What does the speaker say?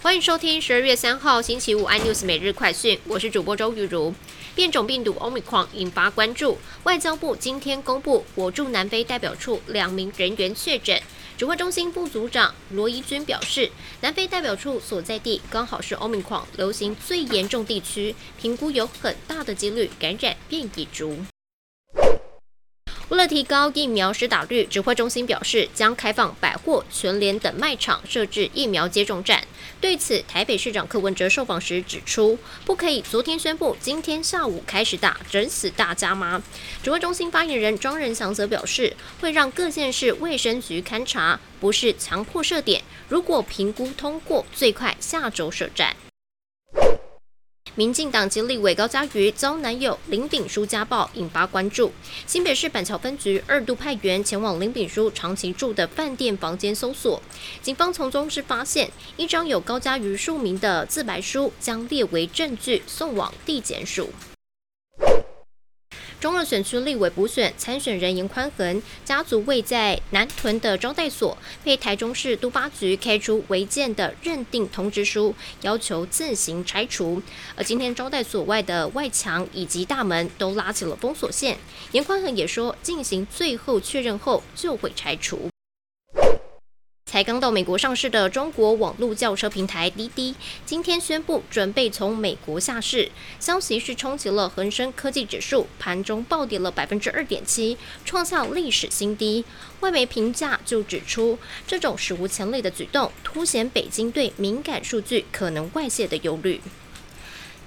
欢迎收听十二月三号星期五 iNews 每日快讯，我是主播周玉如。变种病毒 Omicron 引发关注，外交部今天公布，我驻南非代表处两名人员确诊。指挥中心部组长罗伊军表示，南非代表处所在地刚好是 Omicron 流行最严重地区，评估有很大的几率感染变异株。为了提高疫苗施打率，指挥中心表示将开放百货、全联等卖场设置疫苗接种站。对此，台北市长柯文哲受访时指出，不可以昨天宣布今天下午开始打，整死大家吗？指挥中心发言人庄仁祥则表示，会让各县市卫生局勘查，不是强迫设点。如果评估通过，最快下周设站。民进党籍立委高嘉瑜遭男友林炳书家暴，引发关注。新北市板桥分局二度派员前往林炳书长期住的饭店房间搜索，警方从中是发现一张有高嘉瑜署名的自白书，将列为证据送往地检署。中二选区立委补选参选人严宽恒家族位在南屯的招待所，被台中市都巴局开出违建的认定通知书，要求自行拆除。而今天招待所外的外墙以及大门都拉起了封锁线，严宽恒也说，进行最后确认后就会拆除。才刚到美国上市的中国网络轿车平台滴滴，今天宣布准备从美国下市。消息是冲击了恒生科技指数，盘中暴跌了百分之二点七，创下历史新低。外媒评价就指出，这种史无前例的举动，凸显北京对敏感数据可能外泄的忧虑。